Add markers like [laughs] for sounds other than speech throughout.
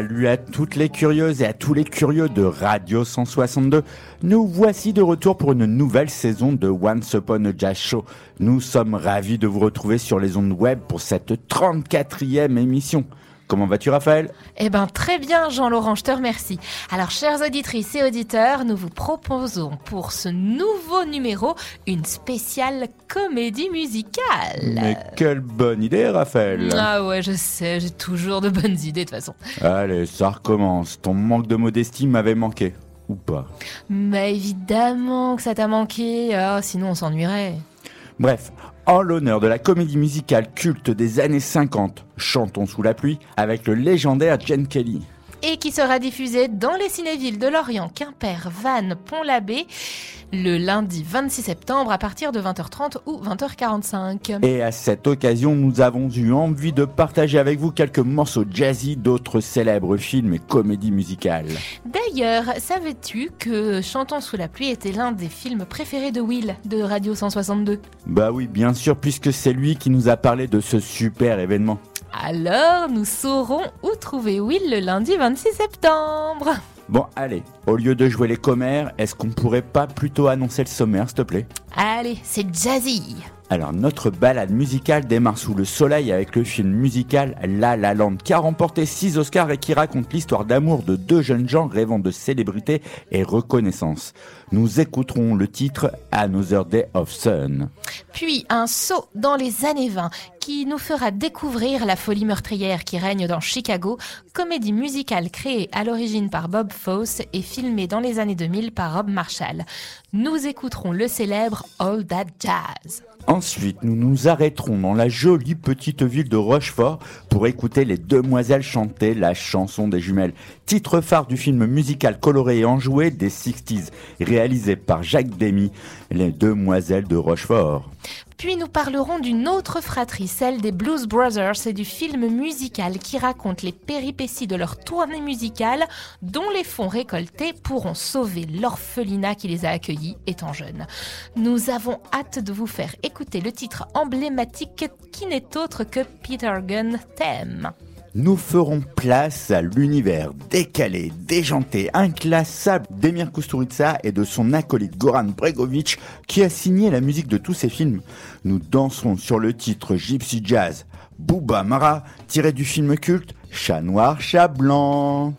Salut à toutes les curieuses et à tous les curieux de Radio 162. Nous voici de retour pour une nouvelle saison de Once Upon a Jazz Show. Nous sommes ravis de vous retrouver sur les ondes web pour cette 34e émission. Comment vas-tu Raphaël? Eh ben très bien Jean-Laurent, je te remercie. Alors chères auditrices et auditeurs, nous vous proposons pour ce nouveau numéro une spéciale comédie musicale. Mais quelle bonne idée Raphaël Ah ouais je sais, j'ai toujours de bonnes idées de toute façon. Allez, ça recommence. Ton manque de modestie m'avait manqué. Ou pas? Mais évidemment que ça t'a manqué, ah, sinon on s'ennuierait. Bref, en l'honneur de la comédie musicale culte des années 50, Chantons sous la pluie, avec le légendaire Jen Kelly. Et qui sera diffusée dans les cinévilles de Lorient, Quimper, Vannes, Pont-l'Abbé, le lundi 26 septembre à partir de 20h30 ou 20h45. Et à cette occasion, nous avons eu envie de partager avec vous quelques morceaux jazzy d'autres célèbres films et comédies musicales. D'ailleurs, savais-tu que Chantons sous la pluie était l'un des films préférés de Will de Radio 162 Bah oui, bien sûr, puisque c'est lui qui nous a parlé de ce super événement. Alors, nous saurons où trouver Will le lundi 26 septembre. Bon, allez, au lieu de jouer les commères, est-ce qu'on pourrait pas plutôt annoncer le sommaire, s'il te plaît? Allez, c'est jazzy. Alors, notre balade musicale démarre sous le soleil avec le film musical La La Land, qui a remporté 6 Oscars et qui raconte l'histoire d'amour de deux jeunes gens rêvant de célébrité et reconnaissance. Nous écouterons le titre Another Day of Sun. Puis un saut dans les années 20 qui nous fera découvrir la folie meurtrière qui règne dans Chicago, comédie musicale créée à l'origine par Bob Fosse et filmée dans les années 2000 par Rob Marshall. Nous écouterons le célèbre All That Jazz. Ensuite, nous nous arrêterons dans la jolie petite ville de Rochefort pour écouter les demoiselles chanter la chanson des jumelles, titre phare du film musical coloré et enjoué des 60s, réalisé par Jacques Demy, les demoiselles de Rochefort. Puis nous parlerons d'une autre fratrie, celle des Blues Brothers et du film musical qui raconte les péripéties de leur tournée musicale dont les fonds récoltés pourront sauver l'orphelinat qui les a accueillis étant jeunes. Nous avons hâte de vous faire écouter le titre emblématique qui n'est autre que Peter Gunn Theme. Nous ferons place à l'univers décalé, déjanté, inclassable d'Emir Kusturica et de son acolyte Goran Bregovic qui a signé la musique de tous ses films. Nous danserons sur le titre Gypsy Jazz, Booba Mara, tiré du film culte Chat noir, chat blanc.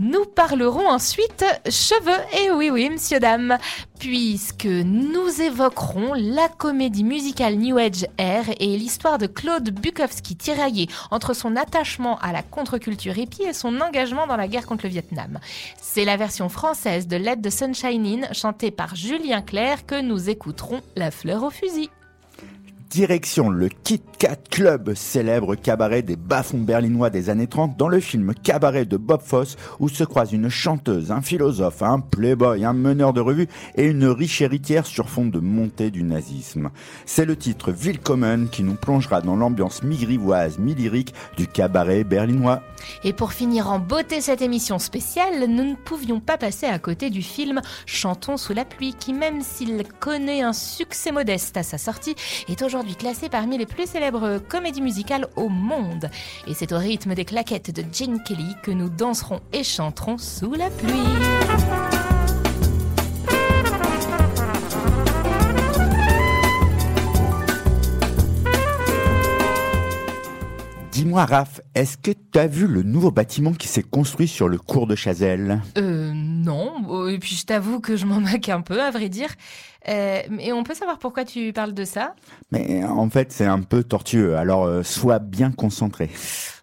Nous parlerons ensuite cheveux, et oui oui, monsieur dame, puisque nous évoquerons la comédie musicale New Age Air et l'histoire de Claude Bukowski tiraillé entre son attachement à la contre-culture hippie et son engagement dans la guerre contre le Vietnam. C'est la version française de Let the Sunshine In, chantée par Julien Clerc, que nous écouterons la fleur au fusil. Direction le Kit Kat Club, célèbre cabaret des bas-fonds berlinois des années 30 dans le film Cabaret de Bob Fosse où se croisent une chanteuse, un philosophe, un playboy, un meneur de revue et une riche héritière sur fond de montée du nazisme. C'est le titre Willkommen qui nous plongera dans l'ambiance mi-grivoise, mi-lyrique du cabaret berlinois. Et pour finir en beauté cette émission spéciale, nous ne pouvions pas passer à côté du film Chantons sous la pluie qui même s'il connaît un succès modeste à sa sortie, est aujourd'hui classé parmi les plus célèbres comédies musicales au monde. Et c'est au rythme des claquettes de Gene Kelly que nous danserons et chanterons sous la pluie. Dis-moi, Raph, est-ce que tu as vu le nouveau bâtiment qui s'est construit sur le cours de Chazelle? Euh, non. Et puis je t'avoue que je m'en [laughs] moque un peu, à vrai dire. Euh, et on peut savoir pourquoi tu parles de ça? Mais en fait, c'est un peu tortueux, alors euh, sois bien concentré.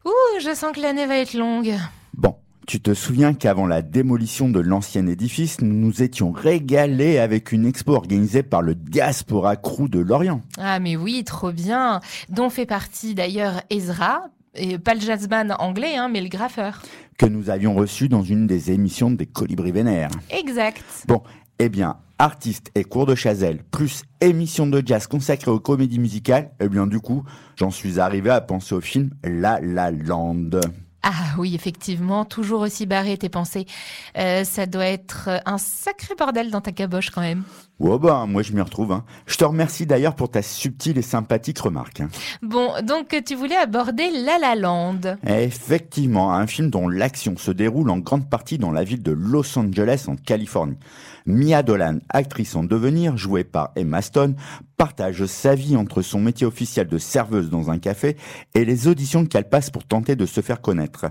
Ouh, je sens que l'année va être longue. Bon, tu te souviens qu'avant la démolition de l'ancien édifice, nous nous étions régalés avec une expo organisée par le Diaspora Crew de Lorient. Ah mais oui, trop bien. Dont fait partie d'ailleurs Ezra, et pas le jazzman anglais, hein, mais le graffeur. Que nous avions reçu dans une des émissions des Colibris Vénères. Exact. Bon, eh bien, artistes et cours de Chazelle, plus émission de jazz consacrée aux comédies musicales, eh bien du coup, j'en suis arrivé à penser au film La La Land. Ah oui, effectivement, toujours aussi barré tes pensées. Euh, ça doit être un sacré bordel dans ta caboche quand même. Oh bah, moi je m'y retrouve. Hein. Je te remercie d'ailleurs pour ta subtile et sympathique remarque. Hein. Bon, donc tu voulais aborder La La Land. Effectivement, un film dont l'action se déroule en grande partie dans la ville de Los Angeles en Californie. Mia Dolan, actrice en devenir, jouée par Emma Stone, partage sa vie entre son métier officiel de serveuse dans un café et les auditions qu'elle passe pour tenter de se faire connaître.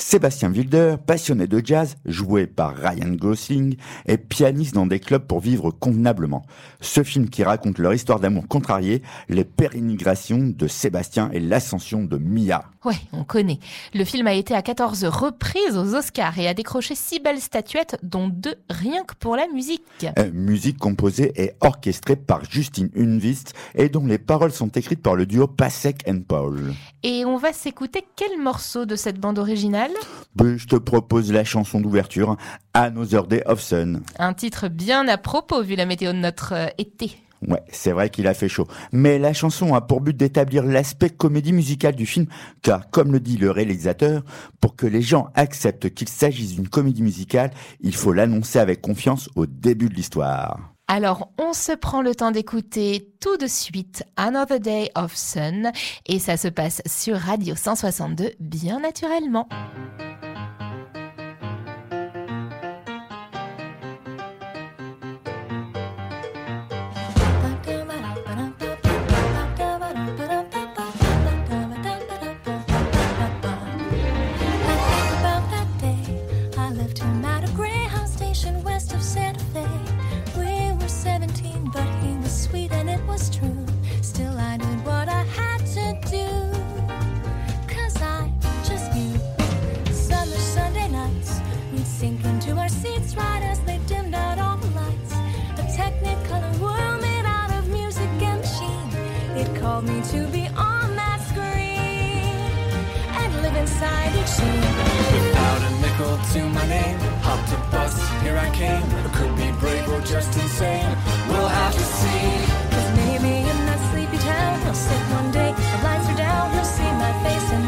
Sébastien Wilder, passionné de jazz, joué par Ryan Gosling, est pianiste dans des clubs pour vivre convenablement. Ce film qui raconte leur histoire d'amour contrariée, les pérénigrations de Sébastien et l'ascension de Mia. Ouais, on connaît. Le film a été à 14 reprises aux Oscars et a décroché six belles statuettes, dont deux rien que pour la musique. Euh, musique composée et orchestrée par Justine Unvist et dont les paroles sont écrites par le duo Pasek and Paul. Et on va s'écouter quel morceau de cette bande originale? Ben, Je te propose la chanson d'ouverture, Another Day of Sun. Un titre bien à propos vu la météo de notre euh, été. Ouais, c'est vrai qu'il a fait chaud. Mais la chanson a pour but d'établir l'aspect comédie musicale du film, car comme le dit le réalisateur, pour que les gens acceptent qu'il s'agisse d'une comédie musicale, il faut l'annoncer avec confiance au début de l'histoire. Alors, on se prend le temps d'écouter tout de suite Another Day of Sun, et ça se passe sur Radio 162, bien naturellement. to be on that screen and live inside each scene. Without a nickel to my name, hopped a bus, here I came. I could be brave or just insane. We'll have to see. Cause maybe in that sleepy town, he'll sit one day, the lights are down, you'll see my face and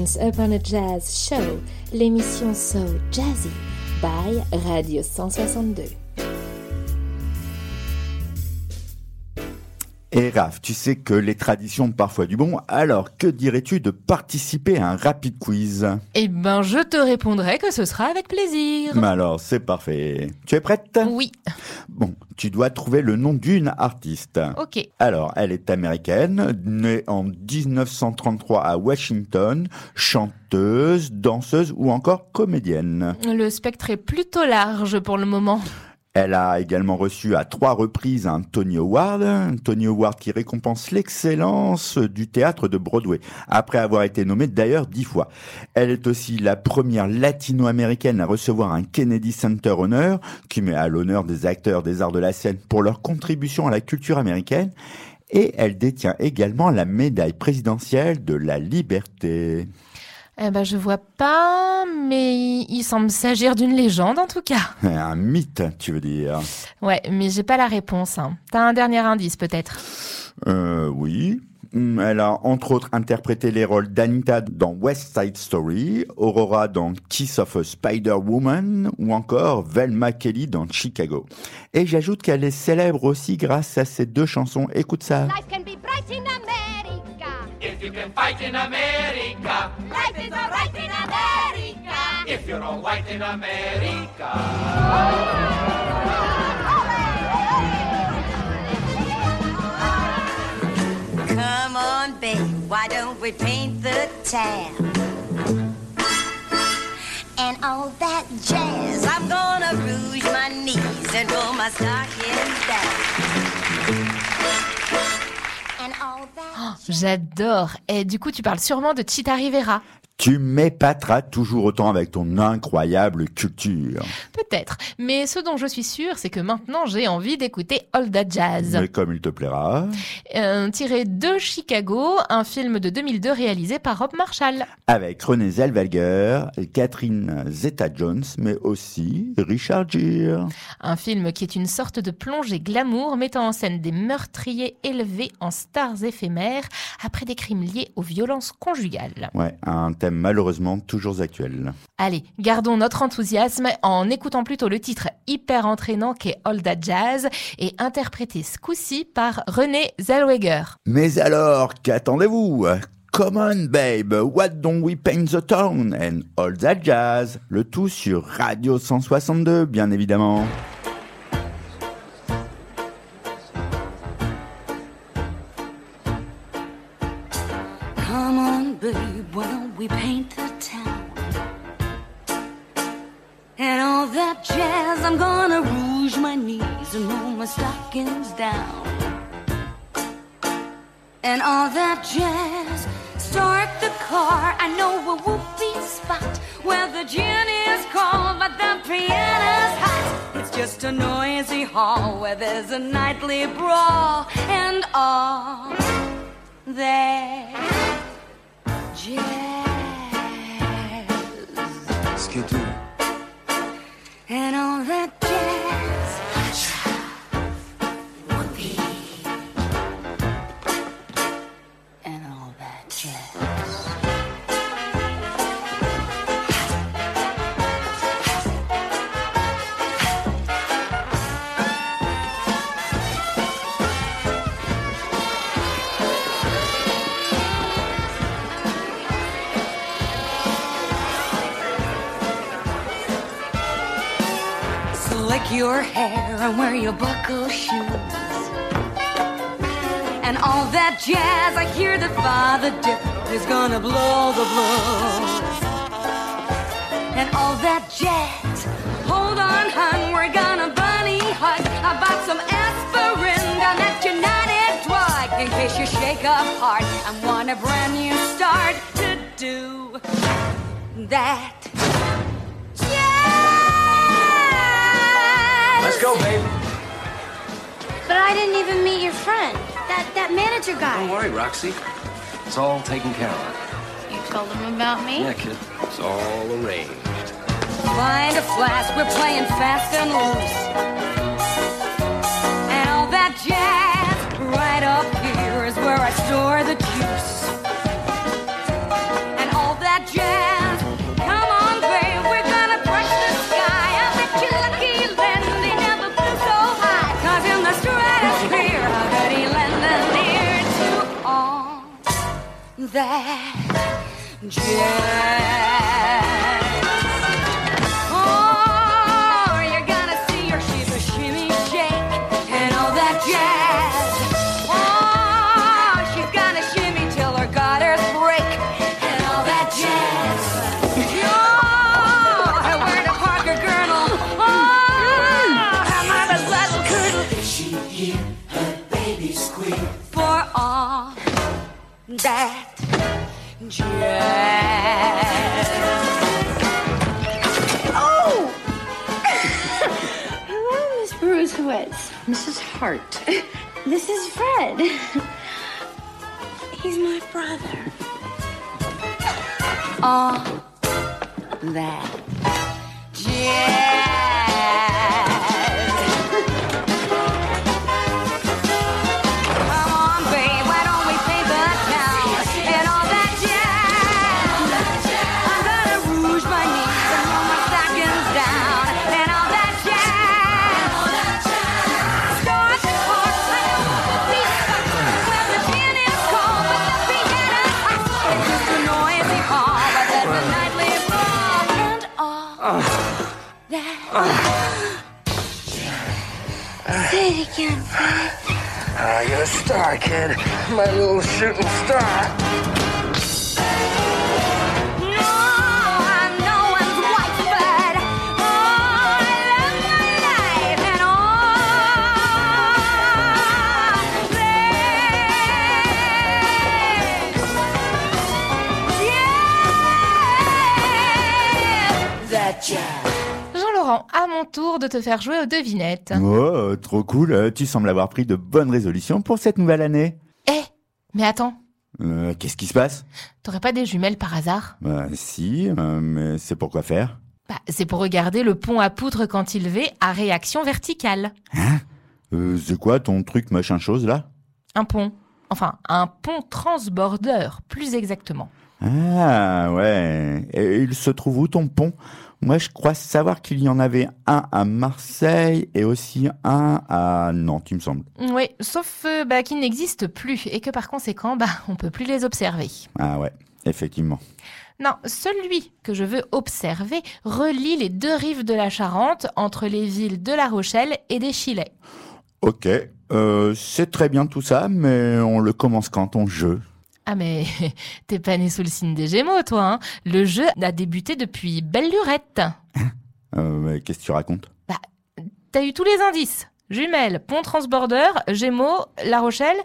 Upon a Jazz Show, l'émission So Jazzy by Radio 162. Et Raph, tu sais que les traditions ont parfois du bon, alors que dirais-tu de participer à un rapide quiz? Eh ben, je te répondrai que ce sera avec plaisir. Mais alors, c'est parfait. Tu es prête? Oui. Bon, tu dois trouver le nom d'une artiste. Ok. Alors, elle est américaine, née en 1933 à Washington, chanteuse, danseuse ou encore comédienne. Le spectre est plutôt large pour le moment. Elle a également reçu à trois reprises un Tony Award, un Tony Award qui récompense l'excellence du théâtre de Broadway, après avoir été nommée d'ailleurs dix fois. Elle est aussi la première latino-américaine à recevoir un Kennedy Center Honor, qui met à l'honneur des acteurs des arts de la scène pour leur contribution à la culture américaine, et elle détient également la médaille présidentielle de la liberté. Eh ben, je vois pas, mais il semble s'agir d'une légende en tout cas. [laughs] Un mythe, tu veux dire? Ouais, mais j'ai pas la réponse. Hein. T'as un dernier indice peut-être? Euh, oui. Elle a entre autres interprété les rôles d'Anita dans West Side Story, Aurora dans Kiss of a Spider-Woman ou encore Velma Kelly dans Chicago. Et j'ajoute qu'elle est célèbre aussi grâce à ces deux chansons. Écoute ça. Life If you can fight in America, Life is alright in America. if you're all white in America. Come on, babe, why don't we paint the town? And all that jazz, I'm gonna rouge my knees and roll my stockings down. That. J'adore. Et du coup, tu parles sûrement de Chita Rivera. Tu m'épateras toujours autant avec ton incroyable culture. Peut-être. Mais ce dont je suis sûre, c'est que maintenant j'ai envie d'écouter All That Jazz. Mais comme il te plaira. Euh, tiré de Chicago, un film de 2002 réalisé par Rob Marshall. Avec René Zellweger, Catherine Zeta-Jones, mais aussi Richard Gere. Un film qui est une sorte de plongée glamour mettant en scène des meurtriers élevés en stars éphémères après des crimes liés aux violences conjugales. Ouais, un thème malheureusement toujours actuel. Allez, gardons notre enthousiasme en écoutant plutôt le titre hyper entraînant qu'est All That Jazz et interprété ce coup-ci par René Zellweger. Mais alors, qu'attendez-vous? Come on, babe, what don't we paint the town? And all that jazz. Le tout sur Radio 162, bien évidemment. That jazz, I'm gonna rouge my knees and roll my stockings down. And all that jazz, start the car. I know a whoopee spot where the gin is cold, but the piano's hot. It's just a noisy hall where there's a nightly brawl and all that jazz. And all that and wear your buckle shoes. And all that jazz, I hear that Father Dip is gonna blow the blues. And all that jazz, hold on, hun, we're gonna bunny hug. I bought some aspirin down at United Drug in case you shake up hard and want a brand new start to do that. Let's go, babe. But I didn't even meet your friend. That that manager guy. Don't worry, Roxy. It's all taken care of. You told him about me? Yeah, kid. It's all arranged. Find a flask, we're playing fast and loose. And all that jazz, right up here is where I store the that jazz. Oh, you're gonna see she's a shimmy shake and all that jazz. Oh, she's gonna shimmy till her gutters break and all that jazz. Oh, where the Parker girdle. Oh, her mother's little curdle. She hear her baby squeal for all that jazz. Oh! [laughs] Hello, Miss Bruisewitz. Mrs. Hart. This is Fred. He's my brother. all that jazz. You're a star, kid. My little shooting star. Tour de te faire jouer aux devinettes. Oh, trop cool. euh, Tu sembles avoir pris de bonnes résolutions pour cette nouvelle année. Eh, mais attends, Euh, Qu'est-ce qui se passe? T'aurais pas des jumelles par hasard? Bah si, euh, mais c'est pour quoi faire? Bah, c'est pour regarder le pont à poutre quand il va à réaction verticale. euh, C'est quoi ton truc machin chose là? Un pont. Enfin, un pont transborder, plus exactement. Ah ouais. Et il se trouve où ton pont? Moi je crois savoir qu'il y en avait un à Marseille et aussi un à Nantes, il me semble. Oui, sauf euh, bah, qu'ils n'existent plus et que par conséquent, bah, on peut plus les observer. Ah ouais, effectivement. Non, celui que je veux observer relie les deux rives de la Charente entre les villes de La Rochelle et des Chilets. Ok, euh, c'est très bien tout ça, mais on le commence quand ton jeu? Ah mais [laughs] t'es pas né sous le signe des Gémeaux, toi. Hein le jeu a débuté depuis belle lurette. [laughs] euh, mais Qu'est-ce que tu racontes? T'as eu tous les indices. Jumelles, pont transborder, Gémeaux, La Rochelle,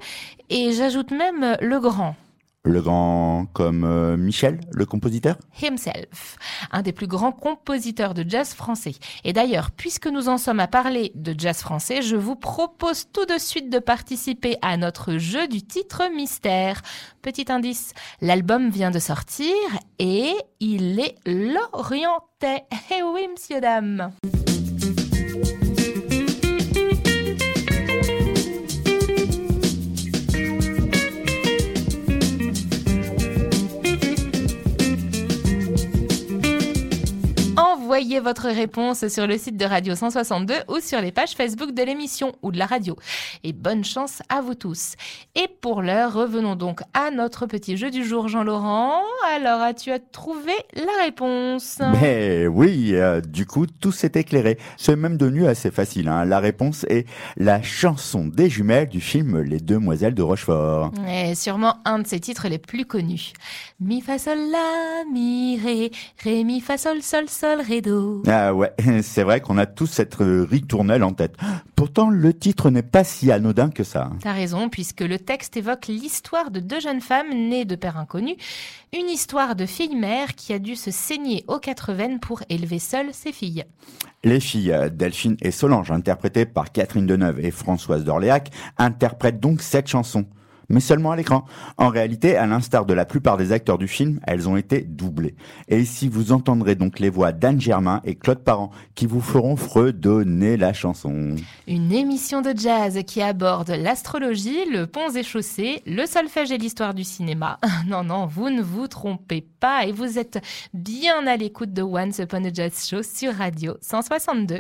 et j'ajoute même le grand. Le grand comme euh, Michel, le compositeur? Himself, un des plus grands compositeurs de jazz français. Et d'ailleurs, puisque nous en sommes à parler de jazz français, je vous propose tout de suite de participer à notre jeu du titre mystère. Petit indice, l'album vient de sortir et il est l'orientais. Eh oui, monsieur, dame. Envoyez votre réponse sur le site de Radio 162 ou sur les pages Facebook de l'émission ou de la radio. Et bonne chance à vous tous. Et pour l'heure, revenons donc à notre petit jeu du jour, Jean-Laurent. Alors, as-tu trouvé la réponse? Mais oui, euh, du coup, tout s'est éclairé. C'est même devenu assez facile. Hein. La réponse est la chanson des jumelles du film Les Demoiselles de Rochefort. Et sûrement un de ses titres les plus connus. Mi fa sol la mi ré, ré mi fa sol sol sol ré Ah ouais, [laughs] c'est vrai qu'on a tous cette euh, ritournelle en tête. Pourtant, le titre n'est pas si anodin que ça. hein. T'as raison, puisque le texte évoque l'histoire de deux jeunes femmes nées de pères inconnus, une histoire de fille-mère qui a dû se saigner aux quatre veines pour élever seule ses filles. Les filles euh, Delphine et Solange, interprétées par Catherine Deneuve et Françoise d'Orléac, interprètent donc cette chanson. Mais seulement à l'écran. En réalité, à l'instar de la plupart des acteurs du film, elles ont été doublées. Et ici, vous entendrez donc les voix d'Anne Germain et Claude Parent qui vous feront fredonner la chanson. Une émission de jazz qui aborde l'astrologie, le pont et chaussées, le solfège et l'histoire du cinéma. [laughs] Non, non, vous ne vous trompez pas et vous êtes bien à l'écoute de Once Upon a Jazz Show sur Radio 162.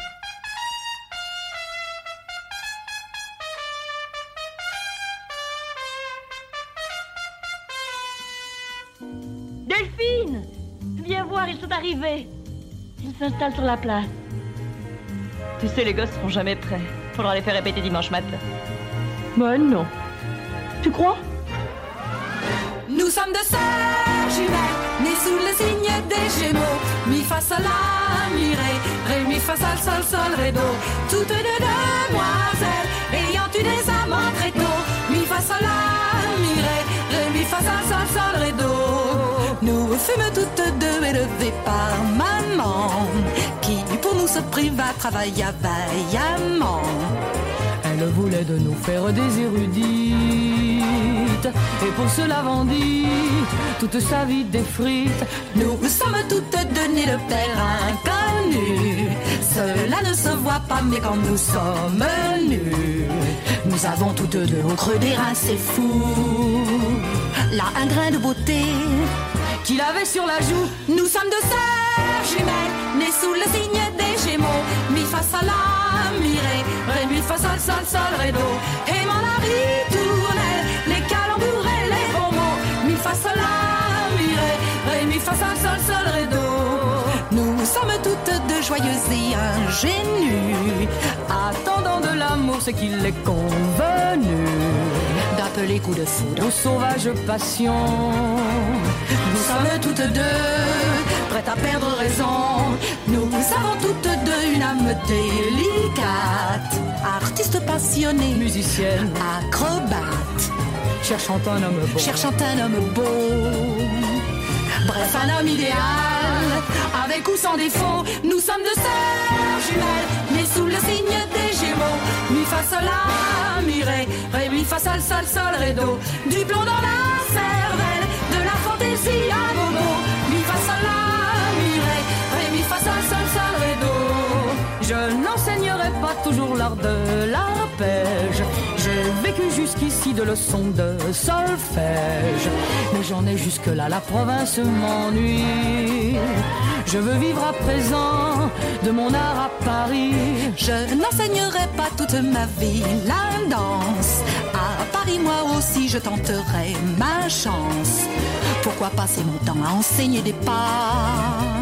Ils s'installent sur la place. Tu sais, les gosses seront jamais prêts. Faudra les faire répéter dimanche matin. Bah non. Tu crois? Nous sommes deux sœurs jumelles, nées sous le signe des Gémeaux. Mi fa sol la mi ré, ré mi fa sol sol sol ré do. Toutes deux demoiselles, ayant eu des amants très tôt. Mi fa sol la mi ré, ré mi fa sol sol sol ré do. Nous fûmes toutes deux élevées par maman, qui pour nous se priva travailla vaillamment. Elle voulait de nous faire des érudites. Et pour cela vendit toute sa vie des frites. Nous sommes toutes deux nées de père inconnu. Cela ne se voit pas, mais quand nous sommes nus, nous avons toutes deux au creux des reins, c'est fou. Là, un grain de beauté Qu'il avait sur la joue. Nous sommes deux sœurs jumelles, nées sous le signe des Gémeaux. Mi fa sol la mi ré, mi fa sol sol sol ré do. Aimant la ritournelle, les calembours et les bons mots. Mi fa sol la mi ré, mi fa sol sol sol ré do. Nous sommes toutes deux joyeuses et ingénues, Attendant de l'amour ce qu'il est convenu. D'appeler coup de foudre. Aux sauvages passions. Nous sommes toutes deux prêtes à perdre raison. Nous avons toutes deux une âme délicate, artiste passionné, Musicienne, acrobate, cherchant un homme bon. cherchant un homme beau. Bref, un homme idéal, avec ou sans défaut. Nous sommes deux sœurs jumelles, sous le signe des Gémeaux. Mi fa sol la mi ré, ré mi fa sol sol sol. Du plomb dans la cervelle, de la fantaisie à bobo. Mi fa sol la mi ré, ré mi fa sol sol sol ré. Je toujours l'art de l'arpège. J'ai vécu jusqu'ici de leçons de solfège. Mais j'en ai jusque-là, la province m'ennuie. Je veux vivre à présent de mon art à Paris. Je n'enseignerai pas toute ma vie la danse. À Paris, moi aussi, je tenterai ma chance. Pourquoi passer mon temps à enseigner des pas?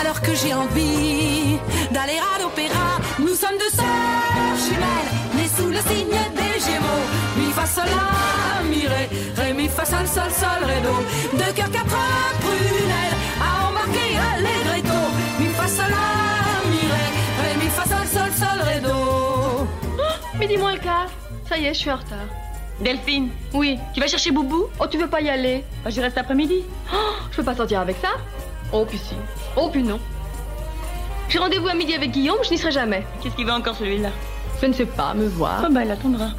Alors que j'ai envie d'aller à l'opéra. Nous sommes deux sœurs jumelles, nées sous le signe des Gémeaux. Mi fa sol la mi ré, ré mi fa sol sol sol ré do. Deux cœurs quatre prunelles à embarquer allegretto. Mi fa sol la mi ré, ré mi fa sol sol sol ré do. [gasps] Midi moins le quart. Ça y est, je suis en retard. Delphine, Oui, tu vas chercher Boubou? Oh, tu veux pas y aller Bah, J'y reste après-midi. Oh, [gasps] Je peux pas sortir avec ça? Oh, puis si. Oh, puis non. J'ai rendez-vous à midi avec Guillaume, je n'y serai jamais. Qu'est-ce qu'il veut encore celui-là? Je ne sais pas, me voir. Ah bah, il attendra.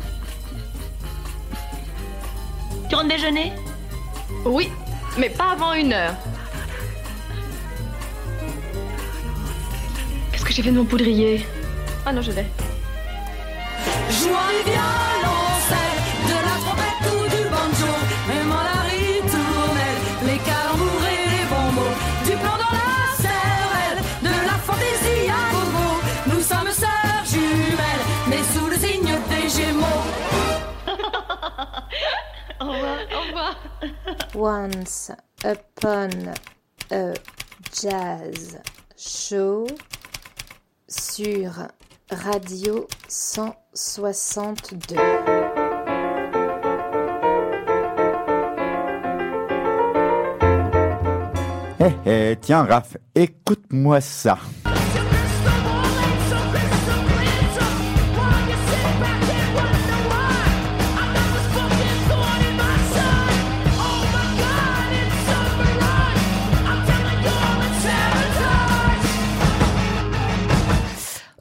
Tu rentres déjeuner? Oui, mais pas avant une heure. Qu'est-ce que j'ai fait de mon poudrier? Ah non, je l'ai. Violoncelle, de la trompette Once upon a jazz show sur Radio 162. Eh eh, tiens Raph, écoute-moi ça.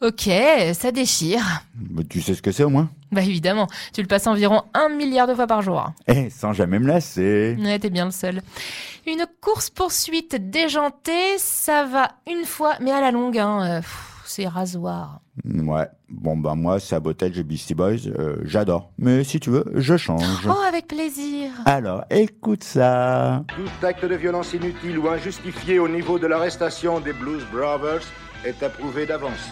Ok, ça déchire. Mais Tu sais ce que c'est au moins Bah évidemment, tu le passes environ un milliard de fois par jour. Eh, sans jamais me lasser. Ouais, t'es bien le seul. Une course-poursuite déjantée, ça va une fois, mais à la longue, hein, euh, pff, c'est rasoir. Ouais, bon bah moi, Sabotage et Beastie Boys, euh, j'adore. Mais si tu veux, je change. Oh, avec plaisir. Alors, écoute ça. Tout acte de violence inutile ou injustifié au niveau de l'arrestation des Blues Brothers est approuvé d'avance.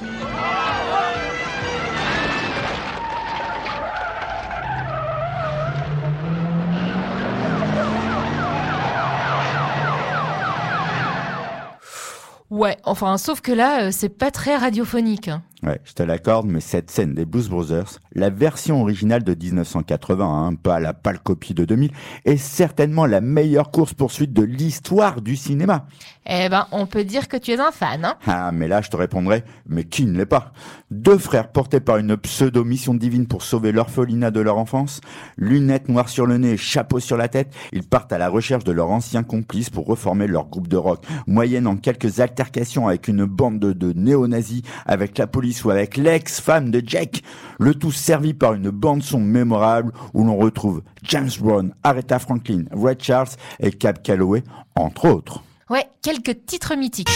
Ouais, enfin, sauf que là, euh, c'est pas très radiophonique. Ouais, je te l'accorde, mais cette scène des Blues Brothers, la version originale de 1980, hein, pas la pâle copie de 2000, est certainement la meilleure course-poursuite de l'histoire du cinéma. Eh ben, on peut dire que tu es un fan, hein. Ah, mais là, je te répondrai, mais qui ne l'est pas? Deux frères portés par une pseudo-mission divine pour sauver l'orphelinat de leur enfance, lunettes noires sur le nez et chapeau sur la tête, ils partent à la recherche de leur ancien complice pour reformer leur groupe de rock, moyennant quelques altercations avec une bande de, de néo-nazis, avec la police ou avec l'ex-femme de Jack, le tout servi par une bande-son mémorable où l'on retrouve James Brown, Aretha Franklin, Red Charles et Cab Calloway, entre autres. Ouais, quelques titres mythiques.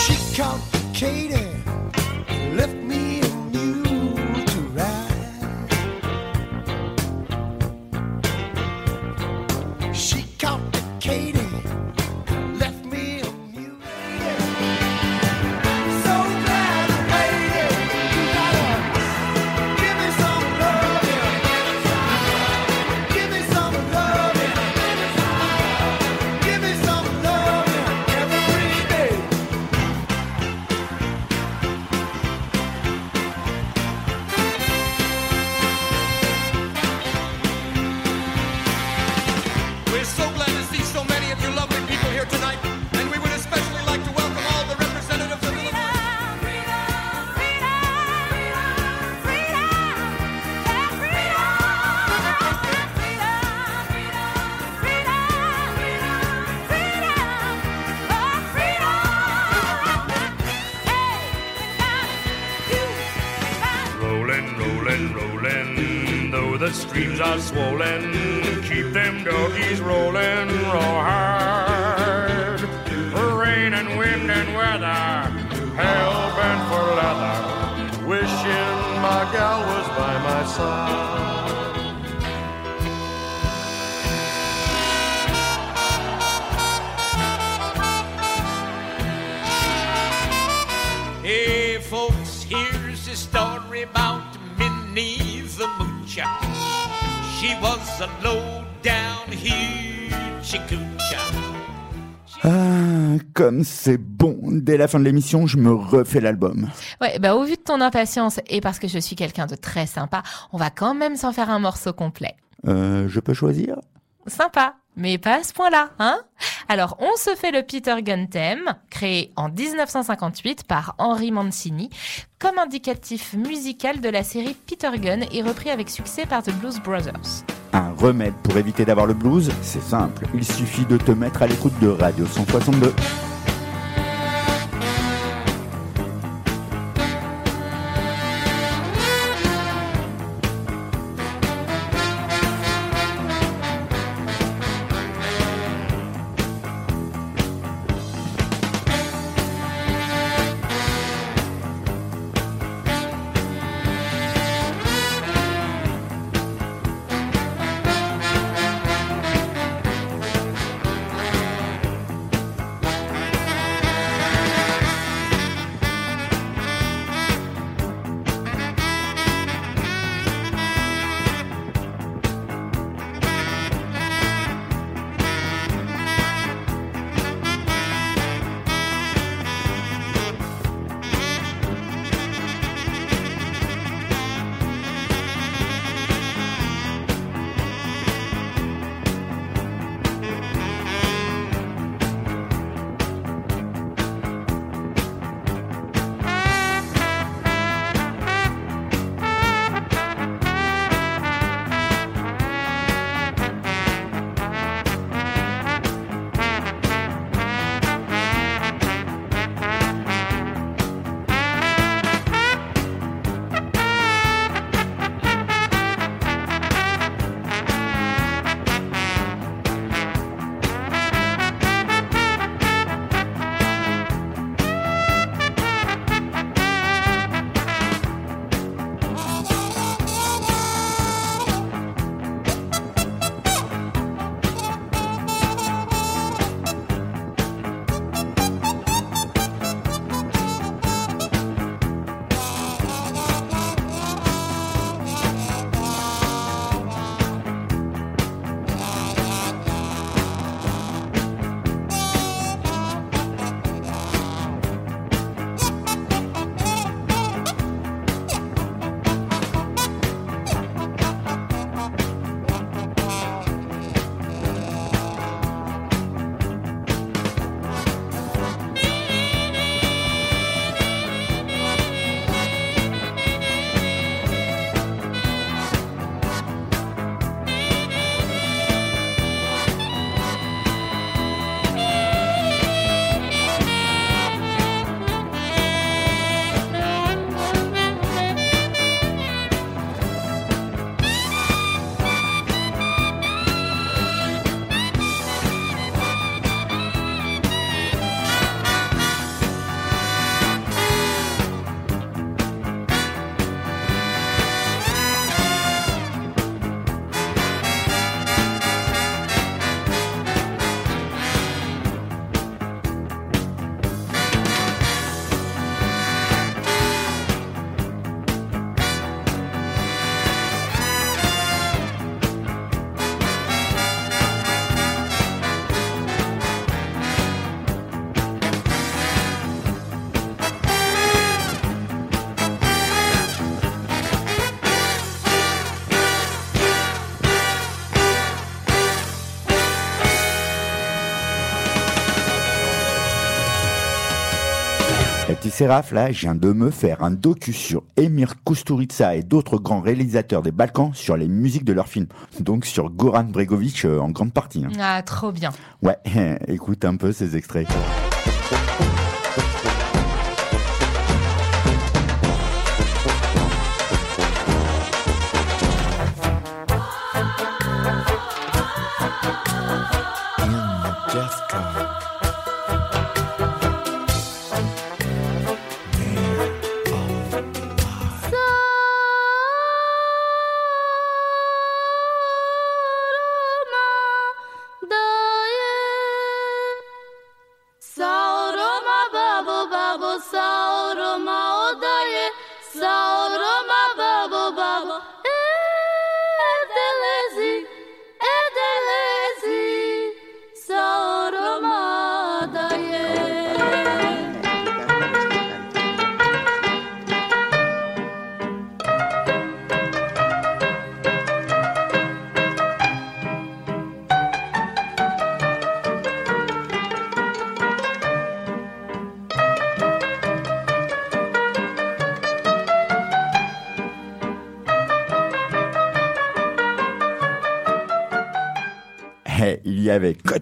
Ah, comme c'est bon. Dès la fin de l'émission, je me refais l'album. Ouais, bah au vu de ton impatience et parce que je suis quelqu'un de très sympa, on va quand même s'en faire un morceau complet. Euh, je peux choisir? Sympa, mais pas à ce point-là, hein Alors, on se fait le Peter Gunn theme, créé en 1958 par Henry Mancini, comme indicatif musical de la série Peter Gunn et repris avec succès par The Blues Brothers. Un remède pour éviter d'avoir le blues, c'est simple. Il suffit de te mettre à l'écoute de Radio 162. Séraph, là, je viens de me faire un docu sur Emir Kusturica et d'autres grands réalisateurs des Balkans sur les musiques de leurs films. Donc sur Goran Bregovic euh, en grande partie. hein. Ah, trop bien. Ouais, [laughs] écoute un peu ces extraits.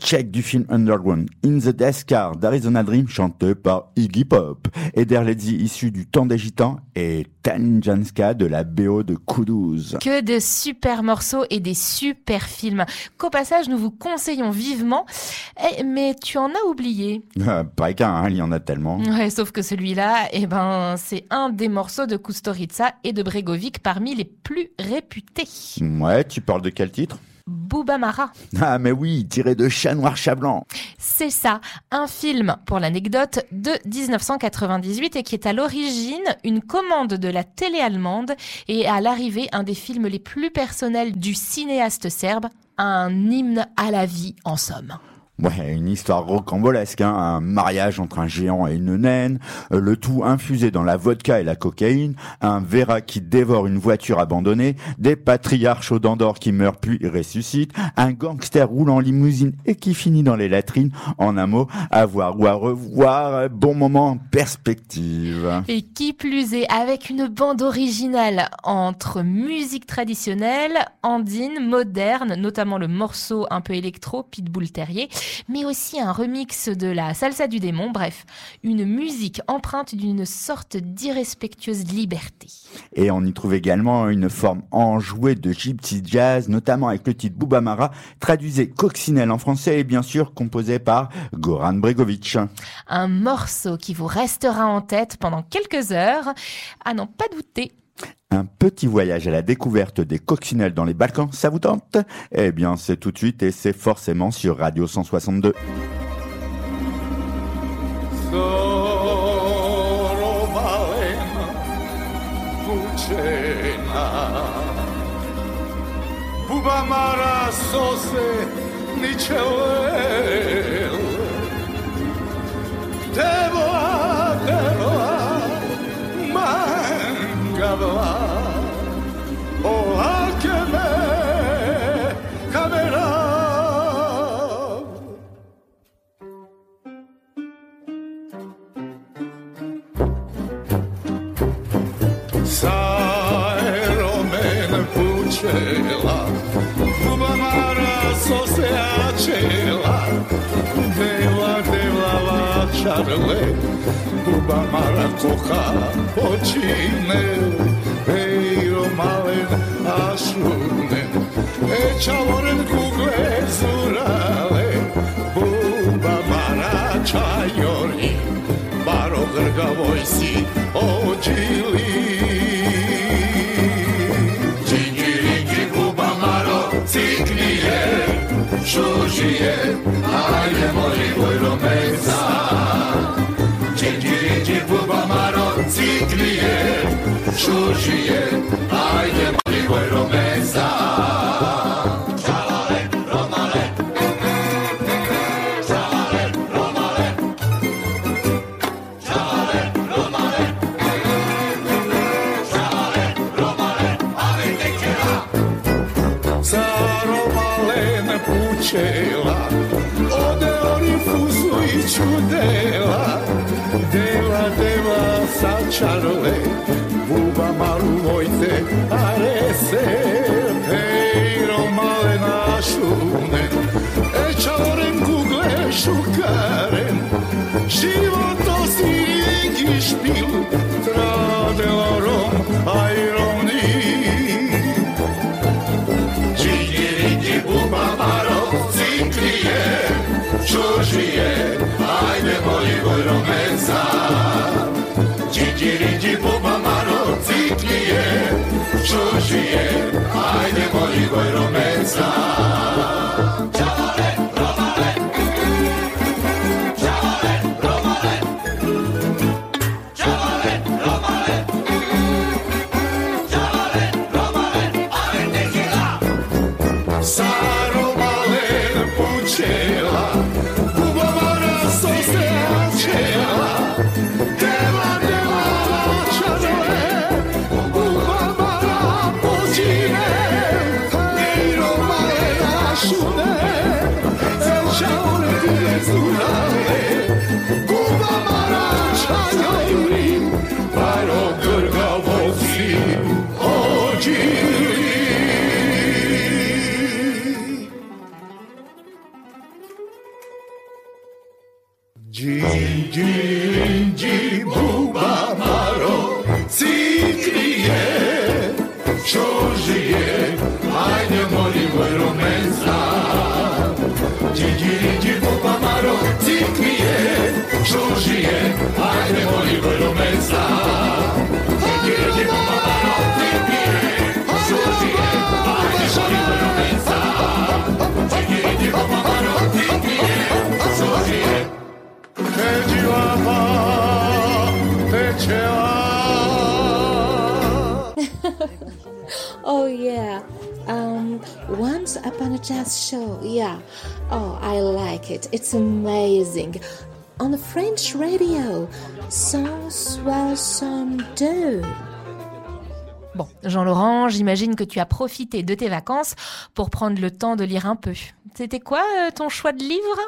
Kotchek du film Underground, In the Death Car d'Arizona Dream chanté par Iggy Pop, Eder Ledzi issu du Temps des Gitans et Tanjanska de la BO de Kuduz. Que de super morceaux et des super films qu'au passage nous vous conseillons vivement. Eh, mais tu en as oublié. Euh, [laughs] pas qu'un, hein, il y en a tellement. Ouais, sauf que celui-là, eh ben, c'est un des morceaux de Kusturica et de Bregovic parmi les plus réputés. Ouais, tu parles de quel titre? Boubamara. Ah mais oui, tiré de Chat Noir Chat Blanc. C'est ça, un film, pour l'anecdote, de 1998 et qui est à l'origine une commande de la télé allemande et à l'arrivée un des films les plus personnels du cinéaste serbe, un hymne à la vie en somme. Ouais, une histoire rocambolesque, hein, un mariage entre un géant et une naine, euh, le tout infusé dans la vodka et la cocaïne, un Vera qui dévore une voiture abandonnée, des patriarches aux dents d'or qui meurent puis ressuscitent, un gangster roulant limousine et qui finit dans les latrines. En un mot, à voir ou à revoir, euh, bon moment en perspective. Et qui plus est, avec une bande originale entre musique traditionnelle, andine, moderne, notamment le morceau un peu électro, Pitbull Terrier, mais aussi un remix de la salsa du démon, bref, une musique empreinte d'une sorte d'irrespectueuse liberté. Et on y trouve également une forme enjouée de gypsy jazz, notamment avec le titre Boubamara, traduisé coccinelle en français et bien sûr composé par Goran Bregovic. Un morceau qui vous restera en tête pendant quelques heures, à n'en pas douter. Un petit voyage à la découverte des coccinelles dans les Balkans, ça vous tente? Eh bien, c'est tout de suite et c'est forcément sur Radio 162. Charlie, Cuba Maracoja, Ochine, Peiro Malen, Ashune, Echaboren Cugle, Zurale, Cuba Maracha, Yori, Baro Gergavoisi, Ochili. Shujie, aye mori boi romeza. Cici, cici, buba maronci krije, šušije, ajde mali boj romeza. Čalale, romale, čalale, romale, čalale, romale, čalale, romale, romale ode oni fuzu i čudela. Deva, deva, čarove Buba malu vojte arese Pejro male našune E čavoren kugle šukaren Životo si igi špil Tradelorom ajroni Čiki riki buba maro ciklije Čužije volevo romenza Cicirici pupa maro citlije Šušije Ajde volevo romenza It's amazing. On the French radio. 162. Bon, Jean-Laurent, j'imagine que tu as profité de tes vacances pour prendre le temps de lire un peu. C'était quoi euh, ton choix de livre?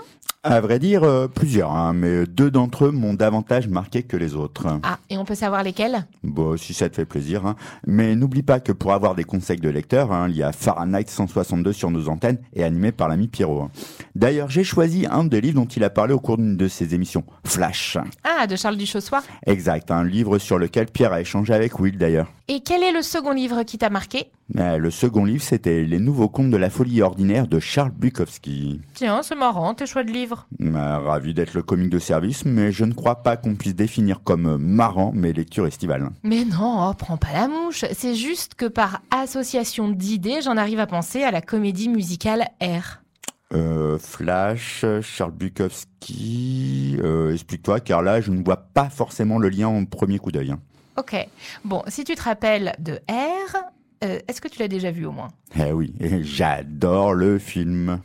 À vrai dire, euh, plusieurs, hein, mais deux d'entre eux m'ont davantage marqué que les autres. Ah, et on peut savoir lesquels? Bon, si ça te fait plaisir. hein. Mais n'oublie pas que pour avoir des conseils de lecteur, hein, il y a Fahrenheit 162 sur nos antennes et animé par l'ami Pierrot. D'ailleurs, j'ai choisi un des livres dont il a parlé au cours d'une de ses émissions, Flash. Ah, de Charles Duchossoir. Exact, un livre sur lequel Pierre a échangé avec Will d'ailleurs. Et quel est le second livre qui t'a marqué? Euh, Le second livre, c'était Les nouveaux contes de la folie ordinaire de Charles Bukowski. Tiens, c'est marrant, tes choix de livres. Euh, Ravi d'être le comique de service, mais je ne crois pas qu'on puisse définir comme euh, marrant mes lectures estivales. Mais non, oh, prends pas la mouche. C'est juste que par association d'idées, j'en arrive à penser à la comédie musicale R. Euh, Flash, Charles Bukowski, euh, explique-toi, car là, je ne vois pas forcément le lien au premier coup d'œil. hein. Ok. Bon, si tu te rappelles de R, euh, est-ce que tu l'as déjà vu au moins? Eh oui, [laughs] j'adore le film.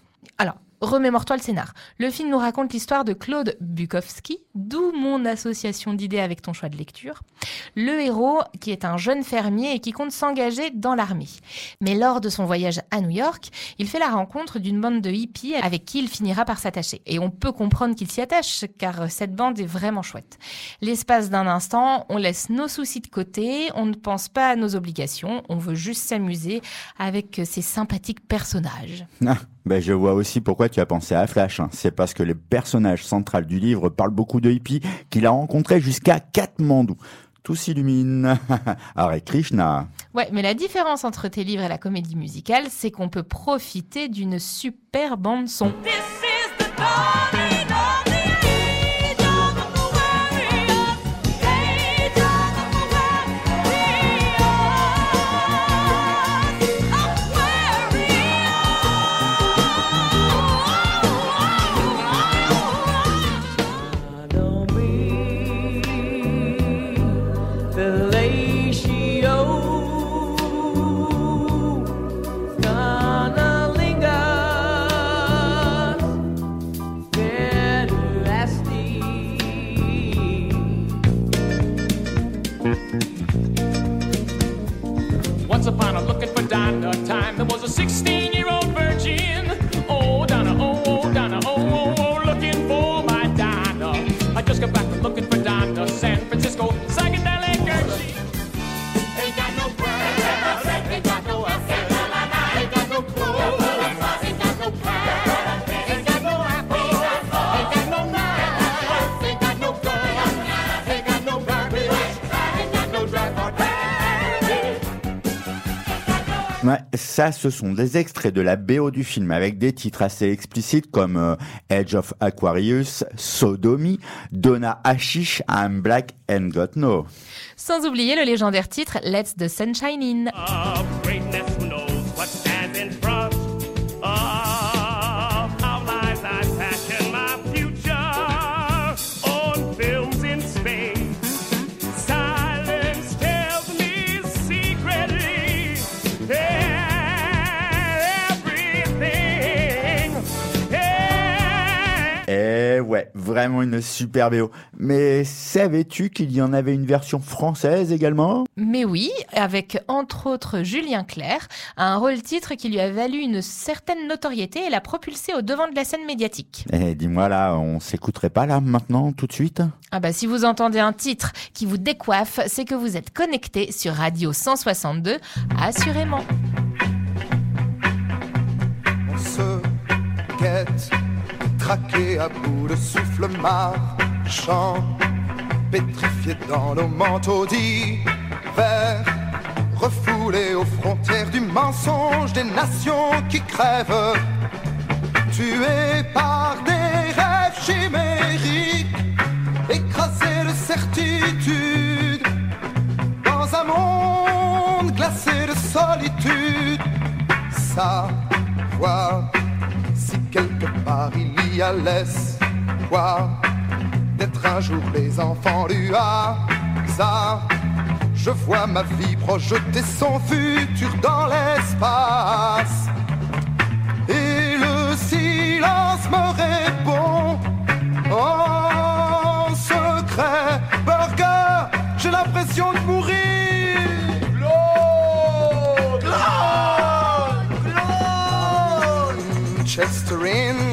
Remémore-toi le scénar. Le film nous raconte l'histoire de Claude Bukowski, d'où mon association d'idées avec ton choix de lecture. Le héros, qui est un jeune fermier et qui compte s'engager dans l'armée. Mais lors de son voyage à New York, il fait la rencontre d'une bande de hippies avec qui il finira par s'attacher. Et on peut comprendre qu'il s'y attache, car cette bande est vraiment chouette. L'espace d'un instant, on laisse nos soucis de côté, on ne pense pas à nos obligations, on veut juste s'amuser avec ces sympathiques personnages. Ah, ben je vois aussi pourquoi tu as pensé à Flash. hein. C'est parce que le personnage central du livre parle beaucoup de hippies qu'il a rencontré jusqu'à Katmandou. Tout s'illumine. [laughs] Hare Krishna. Ouais, mais la différence entre tes livres et la comédie musicale, c'est qu'on peut profiter d'une super bande son. Fellatio a 16 year old virgin. Oh, Donna, oh, oh, Donna, oh, oh, oh, looking for my Donna. I just got back from looking ça, ce sont des extraits de la BO du film avec des titres assez explicites comme euh, Edge of Aquarius, Sodomy, Donna Hashish, I'm Black and Got No. Sans oublier le légendaire titre Let's the Sunshine In. of vraiment une super BO. Mais savais-tu qu'il y en avait une version française également? Mais oui, avec entre autres Julien Clerc, un rôle-titre qui lui a valu une certaine notoriété et l'a propulsé au devant de la scène médiatique. Eh, dis-moi là, on s'écouterait pas là maintenant, tout de suite? Ah bah si vous entendez un titre qui vous décoiffe, c'est que vous êtes connecté sur Radio 162, assurément. On se guette, traqué à bout de souffle marchant, pétrifié dans nos manteaux d'hiver, refoulé aux frontières du mensonge des nations qui crèvent, tués par des rêves chimériques, écrasés de certitude, dans un monde glacé de solitude. Savoir si quelque part il a l'espoir d'être un jour les enfants du hasard. Je vois ma vie projeter son futur dans l'espace. Et le silence me répond en secret. Burger, j'ai l'impression de mourir. Claude, Claude,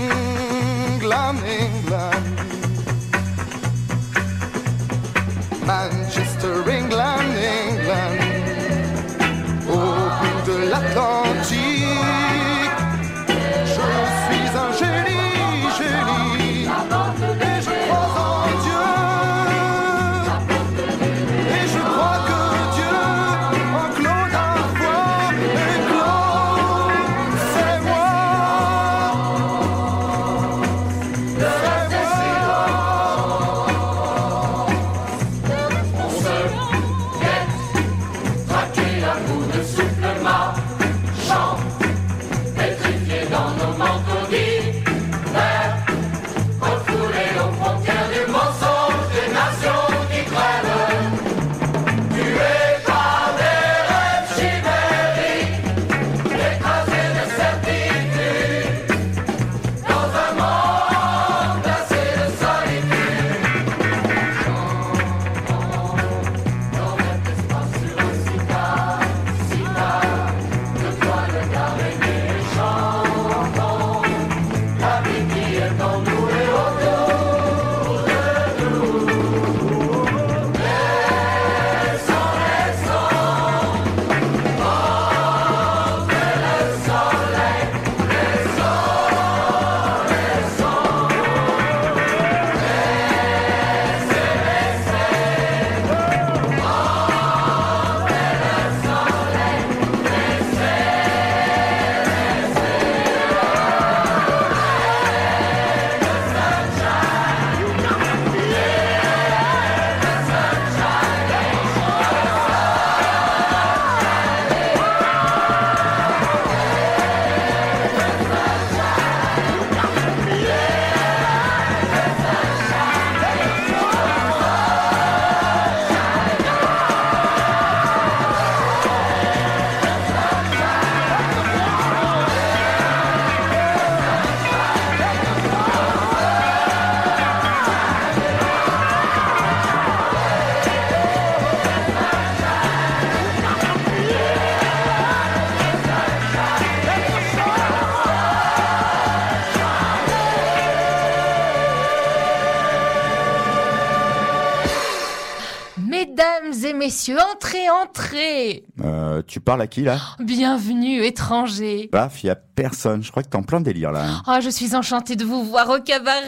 Tu parles à qui là? Bienvenue, étrangers Paf, y a personne. Je crois que t'es en plein délire là. hein. Oh, je suis enchantée de vous voir au cabaret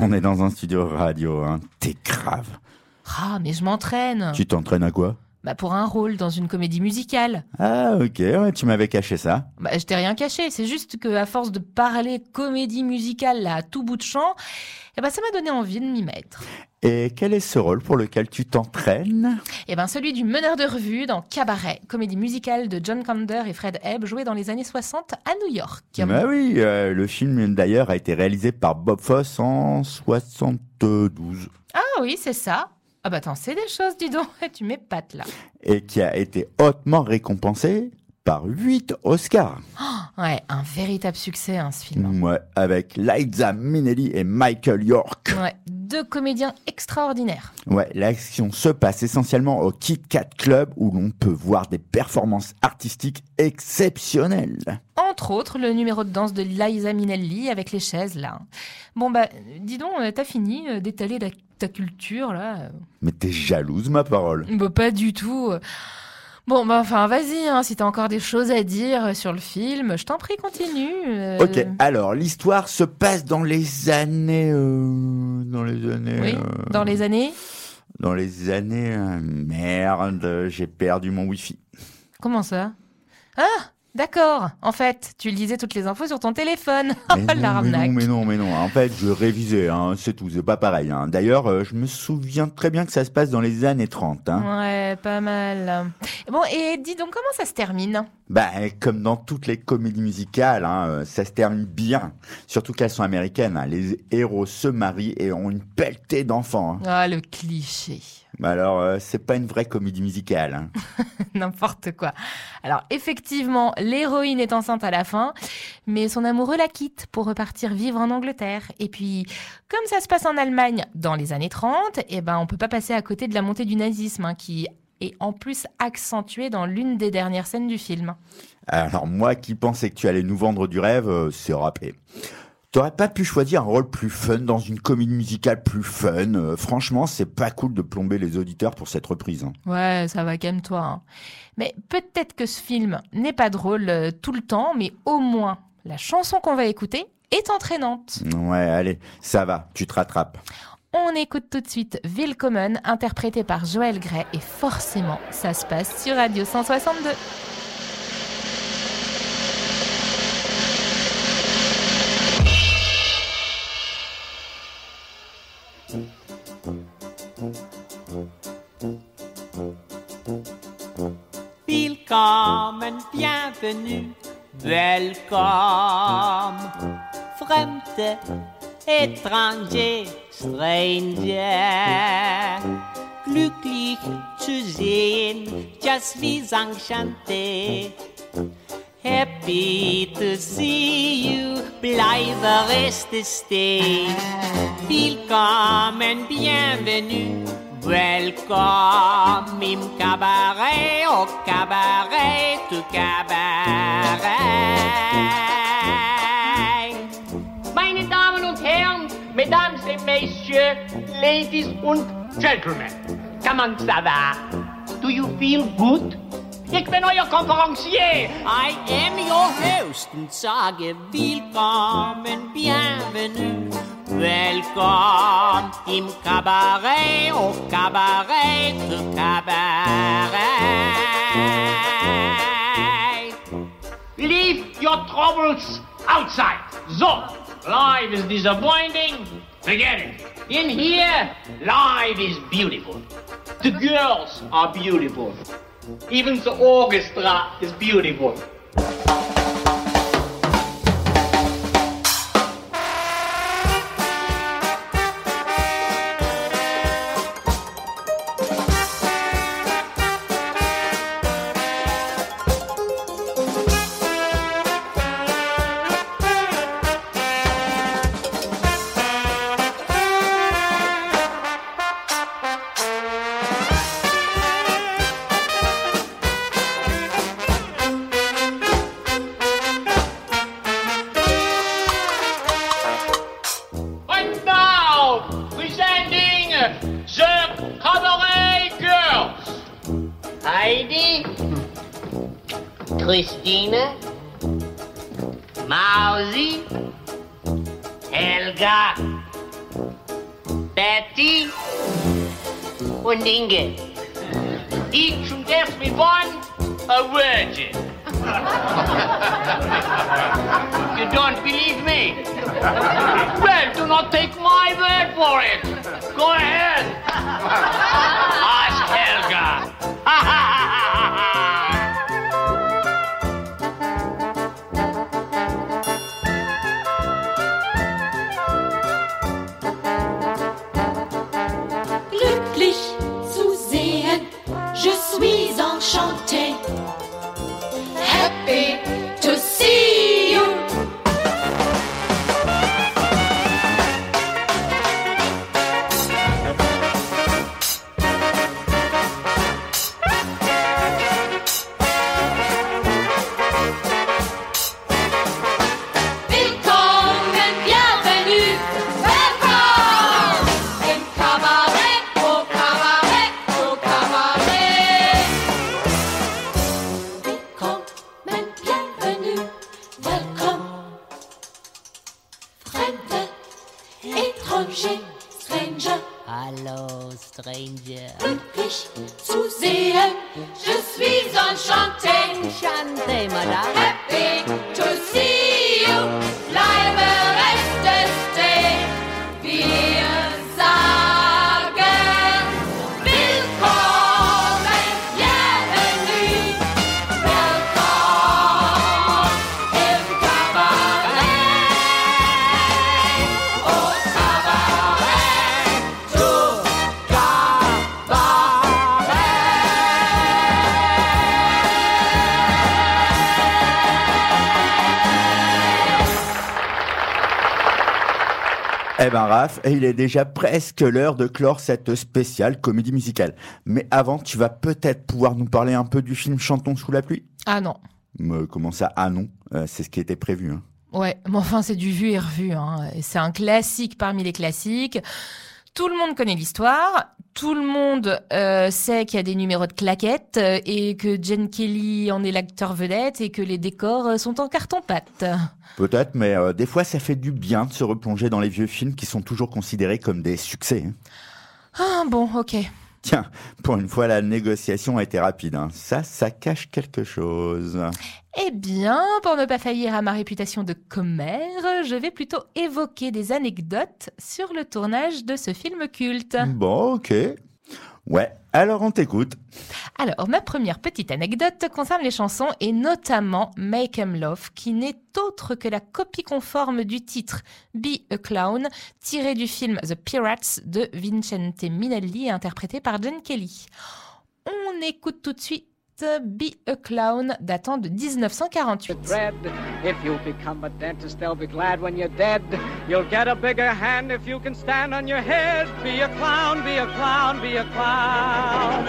On est dans un studio radio, hein. T'es grave. Ah, mais je m'entraîne Tu t'entraînes à quoi? Bah pour un rôle dans une comédie musicale. Ah, ok, ouais, tu m'avais caché ça. Bah je t'ai rien caché, c'est juste que à force de parler comédie musicale là, à tout bout de champ, eh ben ça m'a donné envie de m'y mettre. Et quel est ce rôle pour lequel tu t'entraînes? Eh ben celui du meneur de revue dans Cabaret, comédie musicale de John Kander et Fred Ebb, jouée dans les années 60 à New York. Bah oui, euh, le film d'ailleurs a été réalisé par Bob Fosse en 72 Ah oui, c'est ça. Ah bah t'en sais des choses, dis donc, [laughs] tu m'épates là. et qui a été hautement récompensé par 8 Oscars. Oh, [gasps] ouais, un véritable succès hein, ce film. Ouais, avec Liza Minnelli et Michael York. Ouais, deux comédiens extraordinaires. Ouais, l'action se passe essentiellement au Kit Kat Club où l'on peut voir des performances artistiques exceptionnelles. Entre autres, le numéro de danse de Liza Minnelli avec les chaises là. Bon bah, dis donc, euh, t'as fini euh, d'étaler ta, ta culture là Mais t'es jalouse, ma parole. Bah pas du tout. Bon bah enfin vas-y, hein, si t'as encore des choses à dire sur le film, je t'en prie continue. euh. Ok, alors l'histoire se passe dans les années... euh, dans les années... Oui, euh, dans les années. Dans les années... euh, merde, j'ai perdu mon wifi. Comment ça? Ah, d'accord. En fait, tu lisais toutes les infos sur ton téléphone. [laughs] Mais non, mais non, mais non, mais non. En fait, je révisais, hein, c'est tout, c'est pas pareil. hein. D'ailleurs, euh, je me souviens très bien que ça se passe dans les années 30. Hein. Ouais, pas mal. Bon, et dis donc comment ça se termine? Bah, comme dans toutes les comédies musicales, hein, euh, ça se termine bien. Surtout qu'elles sont américaines. Les héros se marient et ont une pelletée d'enfants. Ah, le cliché. Alors, euh, c'est pas une vraie comédie musicale. hein. [laughs] N'importe quoi. Alors, effectivement, l'héroïne est enceinte à la fin, mais son amoureux la quitte pour repartir vivre en Angleterre. Et puis, comme ça se passe en Allemagne dans les années 30, eh ben, on peut pas passer à côté de la montée du nazisme, hein, qui est en plus accentuée dans l'une des dernières scènes du film. Alors moi qui pensais que tu allais nous vendre du rêve, euh, c'est râpé. T'aurais pas pu choisir un rôle plus fun dans une comédie musicale plus fun. euh, franchement, c'est pas cool de plomber les auditeurs pour cette reprise. hein. Ouais, ça va, calme-toi. hein. Mais peut-être que ce film n'est pas drôle euh, tout le temps, mais au moins, la chanson qu'on va écouter est entraînante. Ouais, allez, ça va, tu te rattrapes. On écoute tout de suite Willkommen, interprété par Joël Gray, et forcément, ça se passe sur Radio 162. Willkommen, bienvenue, welcome. Fremde, étranger, stranger. Glücklich zu sehen, just wie enchanté. Happy to see you, bleibe reste stay. Willkommen, bienvenue, welcome im Cabaret, au Cabaret, du Cabaret. Meine Damen und Herren, Mesdames et Messieurs, Ladies und Gentlemen, comment ça va? Do you feel good? Ich bin euer Konferencier. I am your host und sage willkommen, bienvenue, welcome im Cabaret, au Cabaret, du Cabaret. Leave your troubles outside. So, life is disappointing. Forget it. In here, life is beautiful. The girls are beautiful. Even the orchestra is beautiful. Heidi, Christine, Mausi, Helga, Betty und Inge. each and every one a virgin. [laughs] you don't believe me? Well, do not take my word for it. Go ahead. Helga. [laughs] glücklich zu sehen. Je suis enchanté. Eh ben Raph, il est déjà presque l'heure de clore cette spéciale comédie musicale. Mais avant, tu vas peut-être pouvoir nous parler un peu du film Chantons sous la pluie Ah non. Me- Comment ça? Ah non, Euh, c'est ce qui était prévu. hein. Ouais, mais enfin, c'est du vu et revu. Hein. C'est un classique parmi les classiques. Tout le monde connaît l'histoire. Tout le monde euh, sait qu'il y a des numéros de claquettes euh, et que Jen Kelly en est l'acteur vedette et que les décors euh, sont en carton-pâte. Peut-être, mais des fois ça fait du bien de se replonger dans les vieux films qui sont toujours considérés comme des succès. hein. Ah bon, ok. Tiens, pour une fois la négociation a été rapide. hein. Ça, ça cache quelque chose. Eh bien, pour ne pas faillir à ma réputation de commère, je vais plutôt évoquer des anecdotes sur le tournage de ce film culte. Bon, ok. Ouais, alors on t'écoute. Alors, ma première petite anecdote concerne les chansons et notamment Make 'em Love, qui n'est autre que la copie conforme du titre Be a Clown, tiré du film The Pirates de Vincente Minelli, interprété par Jen Kelly. On écoute tout de suite Be a Clown, datant de 1948. Dread. If you become a dentist, they'll be glad when you're dead. You'll get a bigger hand if you can stand on your head. Be a clown, be a clown, be a clown.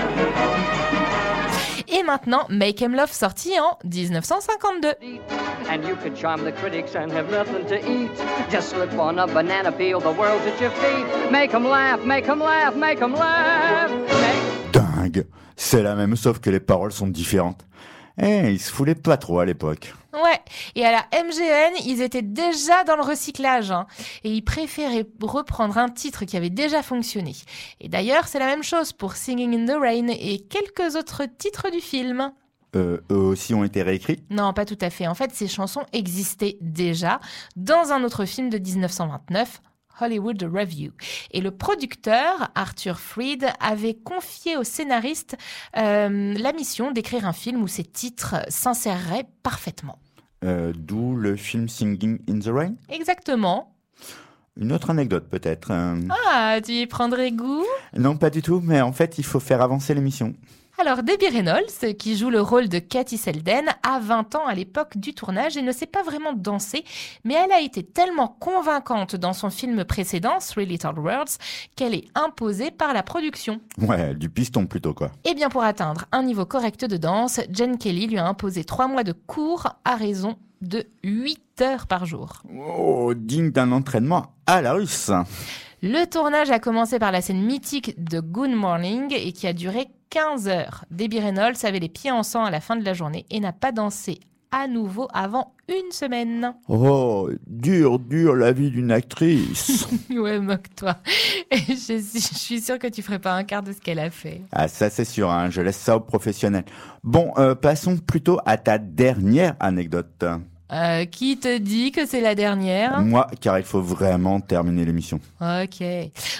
Et maintenant, Make 'em Love, sorti en 1952. And you could charm the critics and have nothing to eat. Just slip on a banana peel, the world's at your feet. Make 'em laugh, make 'em laugh, make 'em laugh. Make Dingue. C'est la même sauf que les paroles sont différentes. Eh, ils se foulaient pas trop à l'époque. Ouais, et à la MGN, ils étaient déjà dans le recyclage, hein, et ils préféraient reprendre un titre qui avait déjà fonctionné. Et d'ailleurs, c'est la même chose pour Singing in the Rain et quelques autres titres du film. Euh, eux aussi ont été réécrits? Non, pas tout à fait. En fait, ces chansons existaient déjà dans un autre film de 1929. Hollywood Review. Et le producteur, Arthur Freed, avait confié au scénariste euh, la mission d'écrire un film où ces titres s'inséreraient parfaitement. Euh, D'où le film Singing in the Rain. Exactement. Une autre anecdote peut-être. euh, Ah, tu y prendrais goût? Non, pas du tout, mais en fait, il faut faire avancer l'émission. Alors, Debbie Reynolds, qui joue le rôle de Cathy Selden, a 20 ans à l'époque du tournage et ne sait pas vraiment danser, mais elle a été tellement convaincante dans son film précédent, Three Little Words, qu'elle est imposée par la production. Ouais, du piston plutôt, quoi. Et bien pour atteindre un niveau correct de danse, Jen Kelly lui a imposé 3 mois de cours à raison de 8 heures par jour. Oh, digne d'un entraînement à la russe. Le tournage a commencé par la scène mythique de Good Morning et qui a duré 15 heures. Debbie Reynolds avait les pieds en sang à la fin de la journée et n'a pas dansé à nouveau avant une semaine. Oh, dur, dur la vie d'une actrice. [laughs] ouais, moque-toi. Et je, suis- je suis sûre que tu ferais pas un quart de ce qu'elle a fait. ah, ça c'est sûr, hein, je laisse ça aux professionnels. Bon, euh, passons plutôt à ta dernière anecdote. Euh, qui te dit que c'est la dernière? Moi, car il faut vraiment terminer l'émission. Ok.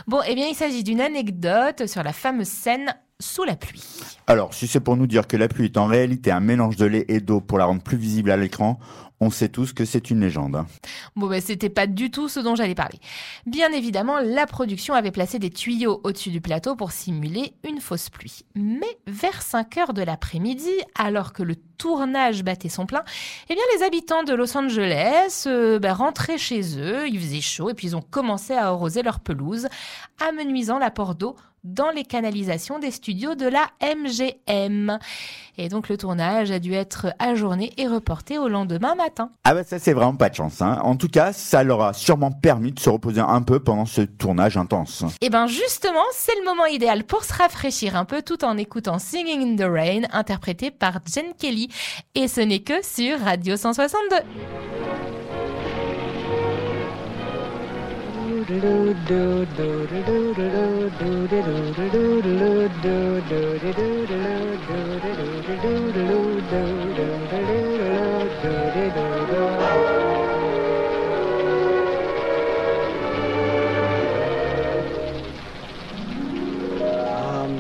Bon, eh bien, il s'agit d'une anecdote sur la fameuse scène sous la pluie. Alors, si c'est pour nous dire que la pluie est en réalité un mélange de lait et d'eau pour la rendre plus visible à l'écran, on sait tous que c'est une légende. hein. Bon, ben, c'était pas du tout ce dont j'allais parler. Bien évidemment, la production avait placé des tuyaux au-dessus du plateau pour simuler une fausse pluie. Mais vers 5 heures de l'après-midi, alors que le tournage battait son plein, eh bien, les habitants de Los Angeles euh, ben, rentraient chez eux, il faisait chaud, et puis ils ont commencé à arroser leur pelouse, amenuisant l'apport d'eau dans les canalisations des studios de la MGM. Et donc le tournage a dû être ajourné et reporté au lendemain matin. Ah bah ça c'est vraiment pas de chance. Hein. En tout cas, ça leur a sûrement permis de se reposer un peu pendant ce tournage intense. Et ben justement, c'est le moment idéal pour se rafraîchir un peu tout en écoutant Singing in the Rain interprété par Jen Kelly. Et ce n'est que sur Radio 162. I'm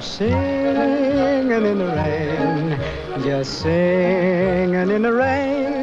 singing in the rain, just singing in the rain.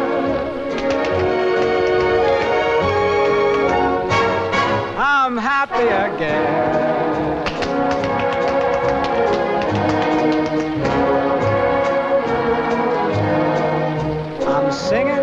I'm happy again. I'm singing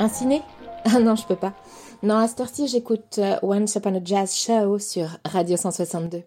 Un ciné [laughs] Ah non, je peux pas. Non, à cette heure-ci, j'écoute euh, Once Upon a Jazz Show sur Radio 162.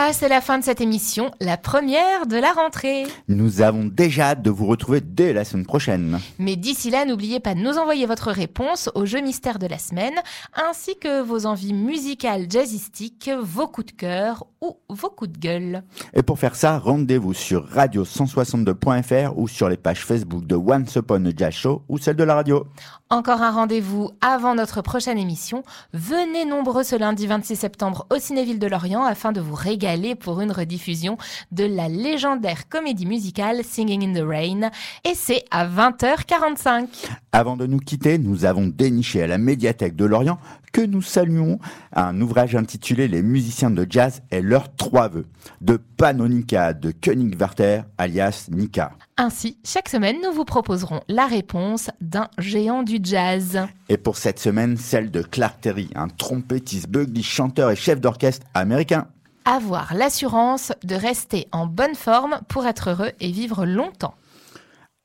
Voilà, c'est la fin de cette émission, la première de la rentrée. Nous avons déjà hâte de vous retrouver dès la semaine prochaine. Mais d'ici là, n'oubliez pas de nous envoyer votre réponse au jeu mystère de la semaine, ainsi que vos envies musicales jazzistiques, vos coups de cœur ou vos coups de gueule. Et pour faire ça, rendez-vous sur radio162.fr ou sur les pages Facebook de Once Upon a Jazz Show ou celle de la radio. Encore un rendez-vous avant notre prochaine émission. Venez nombreux ce lundi 26 septembre au Cinéville de Lorient afin de vous régaler pour une rediffusion de la légendaire comédie musicale Singing in the Rain. Et c'est à 20h45. Avant de nous quitter, nous avons déniché à la médiathèque de Lorient que nous saluons un ouvrage intitulé Les musiciens de jazz et leurs trois vœux de Panonica de Königswerther alias Nika. Ainsi, chaque semaine, nous vous proposerons la réponse d'un géant du jazz. Et pour cette semaine, celle de Clark Terry, un trompettiste, bugly, chanteur et chef d'orchestre américain. Avoir l'assurance de rester en bonne forme pour être heureux et vivre longtemps.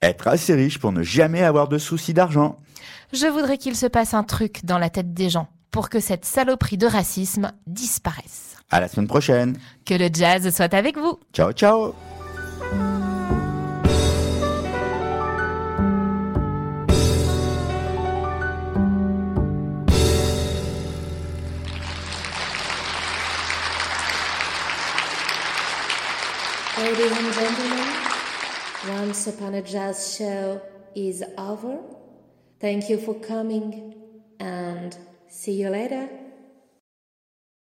Être assez riche pour ne jamais avoir de soucis d'argent. Je voudrais qu'il se passe un truc dans la tête des gens pour que cette saloperie de racisme disparaisse. À la semaine prochaine. Que le jazz soit avec vous. Ciao, ciao. Ladies and gentlemen, Once Upon a Jazz Show is over. Thank you for coming and see you later.